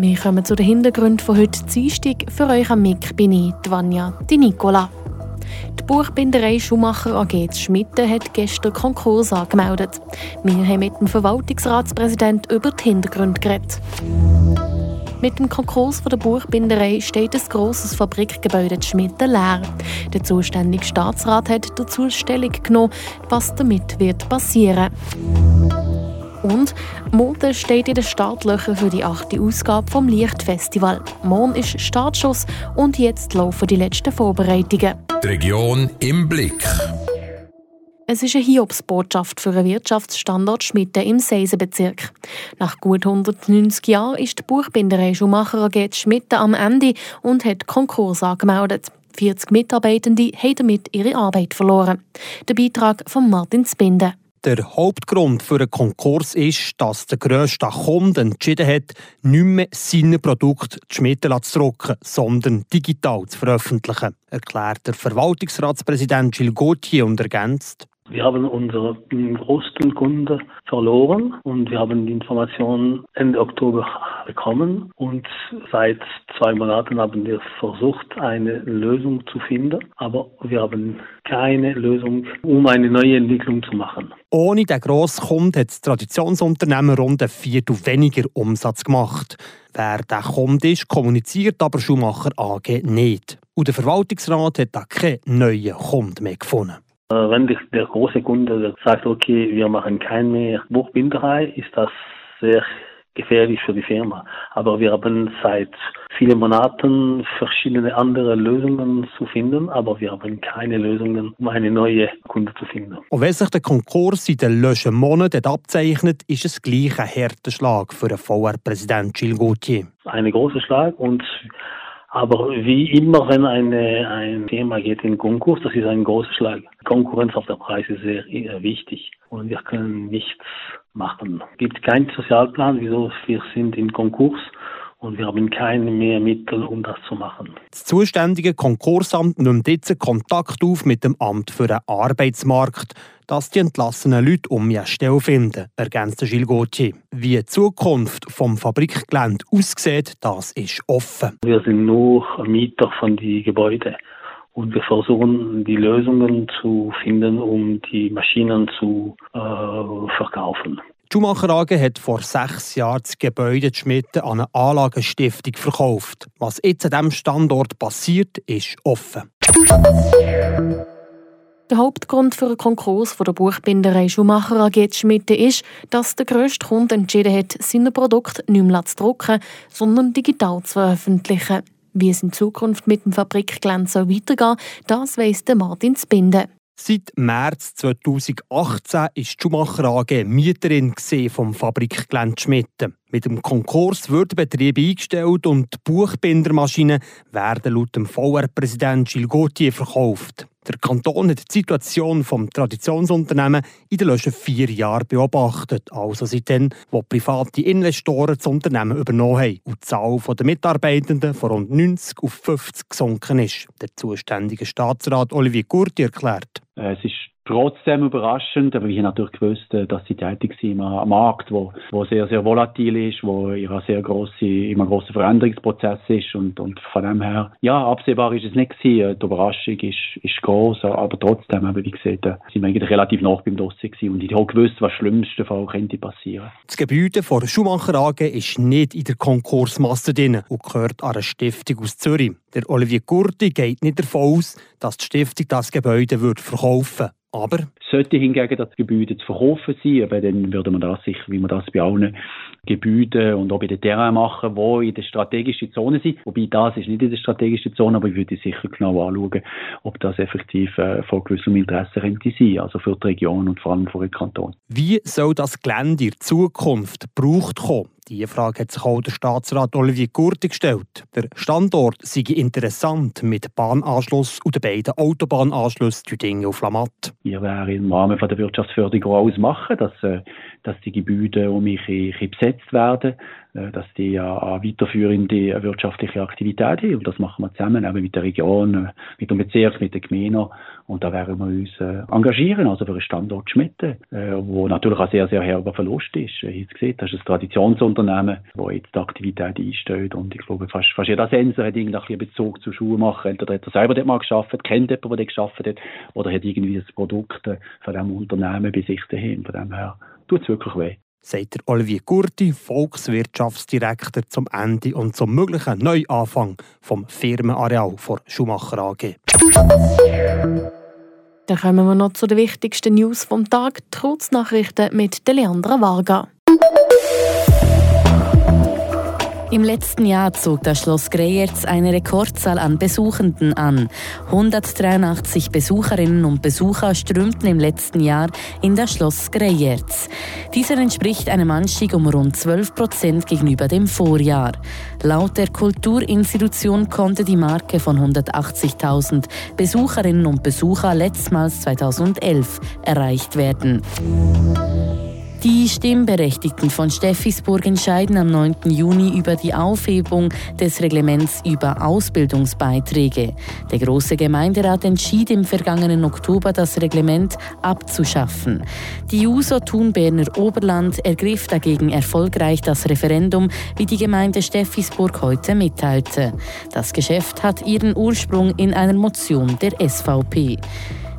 Wir kommen zu den Hintergründen von heute Dienstag. Für euch am Mic bin ich, die Vanja, die Nicola. Die Buchbinderei Schumacher AG Schmitten hat gestern Konkurs angemeldet. Wir haben mit dem Verwaltungsratspräsident über die Hintergründe geredet. Mit dem Konkurs der Buchbinderei steht ein grosses Fabrikgebäude Schmitten leer. Der zuständige Staatsrat hat dazu Stellung genommen, was damit wird passieren und Mode steht in den Startlöchern für die achte Ausgabe vom Lichtfestival. Morgen ist Startschuss und jetzt laufen die letzten Vorbereitungen. Die Region im Blick. Es ist eine Hiobsbotschaft für einen Wirtschaftsstandort Schmitten im Seisenbezirk. Nach gut 190 Jahren ist die Buchbinderei Schumacher AG Schmitten am Ende und hat Konkurs angemeldet. 40 Mitarbeitende haben damit ihre Arbeit verloren. Der Beitrag von Martin Spinde. Der Hauptgrund für einen Konkurs ist, dass der grösste Kunde entschieden hat, nicht mehr seine Produkte zu schmitten zu drucken, sondern digital zu veröffentlichen, erklärt der Verwaltungsratspräsident Gilles Gauthier und ergänzt. Wir haben unseren größten Kunde verloren und wir haben die Information Ende Oktober bekommen und seit zwei Monaten haben wir versucht, eine Lösung zu finden, aber wir haben keine Lösung, um eine neue Entwicklung zu machen. Ohne den grossen Kunden hat das Traditionsunternehmen rund ein Viertel weniger Umsatz gemacht. Wer der Kunde ist, kommuniziert aber Schumacher AG nicht. Und der Verwaltungsrat hat da keinen neuen Kunden mehr gefunden. Äh, wenn der große Kunde sagt, okay, wir machen kein mehr Buchbinderei, ist das sehr gefährlich für die Firma. Aber wir haben seit vielen Monaten verschiedene andere Lösungen zu finden, aber wir haben keine Lösungen, um eine neue Kunde zu finden. Und wenn sich der Konkurs in den letzten Monaten abzeichnet, ist es gleich ein harter Schlag für den VR-Präsident Gilles Gauthier. Ein großer Schlag und aber wie immer, wenn eine, ein Thema geht in Konkurs, das ist ein großer Schlag. Konkurrenz auf der Preis ist sehr wichtig und wir können nichts machen. Es gibt keinen Sozialplan, wieso wir sind in Konkurs und wir haben keine mehr Mittel, um das zu machen. Das zuständige Konkursamt nimmt jetzt Kontakt auf mit dem Amt für den Arbeitsmarkt, dass die entlassenen Leute um eine Stelle finden, ergänzte Gilles Gauthier. Wie die Zukunft vom Fabrikgelände aussieht, das ist offen. Wir sind nur Mieter von den Gebäuden. Und wir versuchen, die Lösungen zu finden, um die Maschinen zu äh, verkaufen. Schumacher AG hat vor sechs Jahren das Gebäude Schmitten an eine Anlagenstiftung verkauft. Was jetzt an diesem Standort passiert, ist offen. Der Hauptgrund für den Konkurs der Buchbinderei Schumacher AG Schmitten ist, dass der grösste Kunde entschieden hat, seine Produkte nicht mehr zu drucken, sondern digital zu veröffentlichen. Wie es in Zukunft mit dem Fabrikgelände weitergehen soll, das weiss Martin Spinde. Seit März 2018 ist die Schumacher AG Mieterin vom Fabrikgelände Schmitten. Mit dem Konkurs wird der Betrieb eingestellt und die Buchbindermaschinen werden laut dem VR-Präsident Gilles Gauthier verkauft. Der Kanton hat die Situation des Traditionsunternehmens in den letzten vier Jahren beobachtet, also seitdem, wo private Investoren das Unternehmen übernommen haben und die Zahl der Mitarbeitenden von rund 90 auf 50 gesunken ist. Der zuständige Staatsrat Olivier Gurti erklärt. Äh, es ist trotzdem überraschend, aber ich habe natürlich gewusst, äh, dass sie tätig sind am Markt, wo, wo sehr, sehr volatil ist, wo einer sehr grosse, immer grossen Veränderungsprozess ist und, und von dem her, ja, absehbar ist es nicht gewesen. Die Überraschung ist, ist groß, aber trotzdem, habe ich gesehen, sind wir eigentlich relativ nach beim Dossier gewesen und ich habe gewusst, was schlimmste Fall könnte passieren. Das Gebäude der Schumacher AG ist nicht in der Konkursmasse drin und gehört an eine Stiftung aus Zürich. Der Olivier Gurti geht nicht davon aus, dass die Stiftung das Gebäude wird verkaufen würde. Aber sollte hingegen das Gebäude zu verkaufen sein, aber dann würde man das sicher, wie man das bei allen Gebäuden und auch bei den Terrain machen, die in der strategischen Zone sind. Wobei das ist nicht in der strategischen Zone, aber ich würde sicher genau anschauen, ob das effektiv äh, von gewissem Interesse könnte sein, also für die Region und vor allem für den Kanton. Wie soll das Gelände in Zukunft gebraucht kommen? Diese Frage hat sich auch der Staatsrat Olivier Gurti gestellt. Der Standort sei interessant mit Bahnanschluss und den beiden Autobahnanschlüssen Tüdingen und Flamatt. Wir werden im Rahmen der Wirtschaftsförderung auch ausmachen, dass, äh, dass die Gebäude um mich besetzt werden, äh, dass die an weiterführende wirtschaftliche Aktivitäten haben. Und das machen wir zusammen eben mit der Region, äh, mit dem Bezirk, mit der Gemeinde Und da werden wir uns äh, engagieren, also für einen Standort Schmitten, äh, wo natürlich ein sehr, sehr herber Verlust ist. Wie jetzt gesehen, das ist ein Traditionsunternehmen, wo jetzt die Aktivität einstellt. Und ich glaube, fast, fast jeder Sensor hat irgendwie einen Bezug zu Schuhmacher. Entweder hat er selber dort mal geschafft, kennt jemanden, der dort geschafft hat, oder hat irgendwie das Produkt von diesem Unternehmen bei sich daheim. Von dem her tut es wirklich weh sagt der Olivier Gurti, Volkswirtschaftsdirektor zum Ende und zum möglichen Neuanfang vom Firmenareal vor Schumacher AG. Dann kommen wir noch zu den wichtigsten News vom Tag, trotz Nachrichten mit Leandra Varga. Im letzten Jahr zog das Schloss Greyerz eine Rekordzahl an Besuchenden an. 183 Besucherinnen und Besucher strömten im letzten Jahr in das Schloss Greyerz. Dieser entspricht einem Anstieg um rund 12 Prozent gegenüber dem Vorjahr. Laut der Kulturinstitution konnte die Marke von 180.000 Besucherinnen und Besucher letztmals 2011 erreicht werden. Die Stimmberechtigten von Steffisburg entscheiden am 9. Juni über die Aufhebung des Reglements über Ausbildungsbeiträge. Der große Gemeinderat entschied im vergangenen Oktober, das Reglement abzuschaffen. Die USO Thun-Berner Oberland ergriff dagegen erfolgreich das Referendum, wie die Gemeinde Steffisburg heute mitteilte. Das Geschäft hat ihren Ursprung in einer Motion der SVP.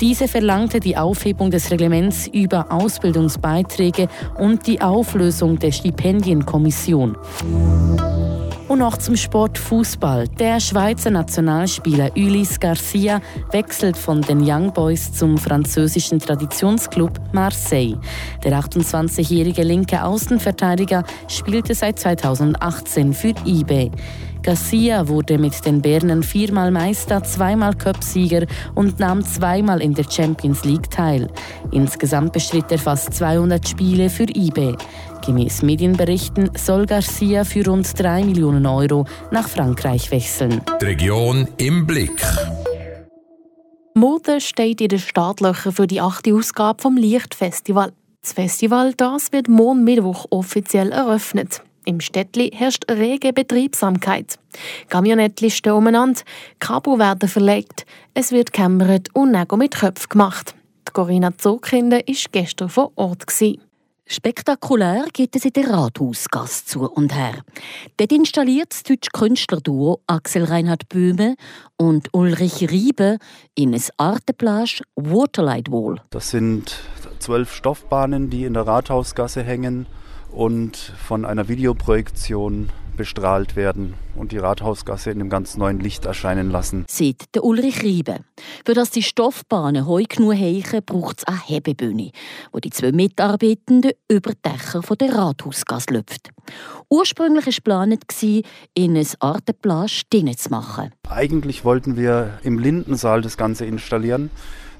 Diese verlangte die Aufhebung des Reglements über Ausbildungsbeiträge und die Auflösung der Stipendienkommission. Und noch zum Sport Fußball. Der Schweizer Nationalspieler Ulis Garcia wechselt von den Young Boys zum französischen Traditionsclub Marseille. Der 28-jährige linke Außenverteidiger spielte seit 2018 für eBay. Garcia wurde mit den Bernern viermal Meister, zweimal Cupsieger und nahm zweimal in der Champions League teil. Insgesamt bestritt er fast 200 Spiele für IB. Gemäß Medienberichten soll Garcia für rund 3 Millionen Euro nach Frankreich wechseln. Die Region im Blick. Mode steht in den Startlöchern für die achte Ausgabe vom Lichtfestival. Das Festival das wird morgen Mittwoch offiziell eröffnet. Im Städtli herrscht rege Betriebsamkeit. Camionettli stehen umeinander, Kabel werden verlegt, es wird gekämmert und Nägel mit Köpfen gemacht. Die Corinna Zogkinder war gestern vor Ort. Spektakulär geht es in der Rathausgasse zu und her. Dort installiert das deutsche Künstlerduo Axel Reinhard Böhme und Ulrich Riebe in ein Arteplage Waterlight Wall. Das sind zwölf Stoffbahnen, die in der Rathausgasse hängen und von einer Videoprojektion bestrahlt werden und die Rathausgasse in einem ganz neuen Licht erscheinen lassen. Sieht der Ulrich Riebe. Für das die Stoffbahnen heu genug heichen, braucht es eine Hebebühne, wo die zwei Mitarbeitenden über die Dächer der Rathausgasse läuft. Ursprünglich war geplant, in ein Artenplage zu machen. Eigentlich wollten wir im Lindensaal das Ganze installieren.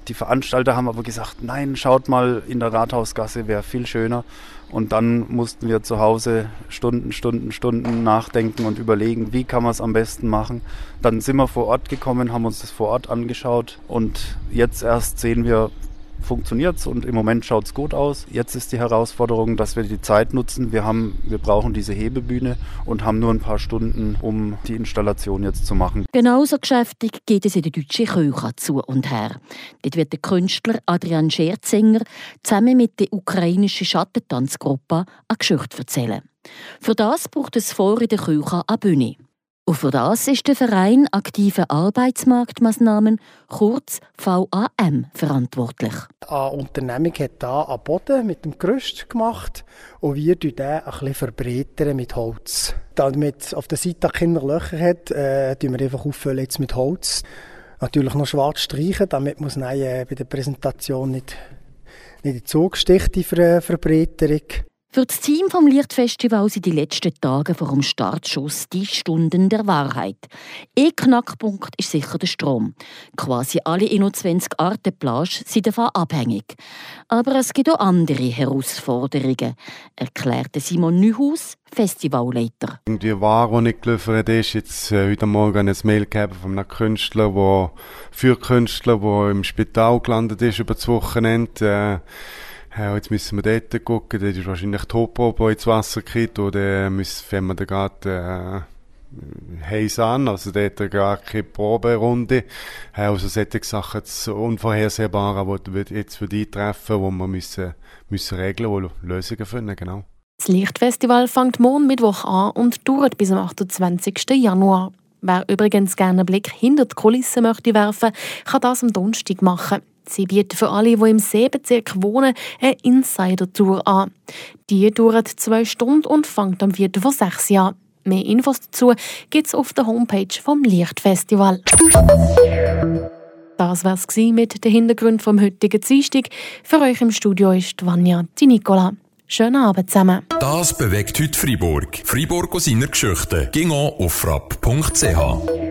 Die Veranstalter haben aber gesagt, nein, schaut mal in der Rathausgasse, wäre viel schöner. Und dann mussten wir zu Hause Stunden, Stunden, Stunden nachdenken und überlegen, wie kann man es am besten machen. Dann sind wir vor Ort gekommen, haben uns das vor Ort angeschaut und jetzt erst sehen wir, funktioniert es und im Moment schaut es gut aus. Jetzt ist die Herausforderung, dass wir die Zeit nutzen. Wir, haben, wir brauchen diese Hebebühne und haben nur ein paar Stunden, um die Installation jetzt zu machen. Genauso geschäftig geht es in der deutschen Küche zu und her. Dort wird der Künstler Adrian Scherzinger zusammen mit der ukrainischen Schattentanzgruppe eine Geschichte erzählen. Für das braucht es vor in der Küche eine Bühne. Und für das ist der Verein Aktive Arbeitsmarktmaßnahmen, kurz VAM, verantwortlich. Eine Unternehmung hat hier einen Boden mit dem Gerüst gemacht und wir den ein bisschen verbreitern mit Holz. Damit auf der Seite keine Löcher hat, äh, wir einfach jetzt mit Holz. Natürlich noch schwarz streichen, damit muss äh, bei der Präsentation nicht, nicht in den Zug sticht, die Ver Verbreiterung. Für das Team vom Lichtfestival sind die letzten Tage vor dem Startschuss die Stunden der Wahrheit. Ein Knackpunkt ist sicher der Strom. Quasi alle 21 Arten Plage sind davon abhängig. Aber es gibt auch andere Herausforderungen, erklärte Simon Neuhaus, Festivalleiter. Die Ware, die nicht geliefert ist, jetzt äh, heute Morgen ein Mail von einem Künstler, der für Künstler, der im Spital gelandet ist über das Wochenende. Äh, ja, jetzt müssen wir dort gucken, dort ist wahrscheinlich die Hochprobe ins Wasser gekippt oder müssen, wenn wir den gerade, äh, heiß an, also dort gar keine Proberunde. Also solche Sachen unvorhersehbar, die jetzt für die treffen, wo wir müssen, müssen regeln, wo Lösungen finden, genau. Das Lichtfestival fängt morgen Mittwoch an und dauert bis am 28. Januar. Wer übrigens gerne einen Blick hinter die Kulissen möchte werfen, kann das am Donnerstag machen. Sie bieten für alle, die im Seebezirk wohnen, eine Insider-Tour an. Die dauert zwei Stunden und fängt am 4. vor sechs Jahren. Mehr Infos dazu gibt es auf der Homepage vom Lichtfestival. Das war es mit den Hintergründen vom heutigen Dienstag. Für euch im Studio ist Vanja Di Nicola. Schönen Abend zusammen. Das bewegt heute Freiburg. Freiburg aus seiner Geschichte. Ging auf frapp.ch.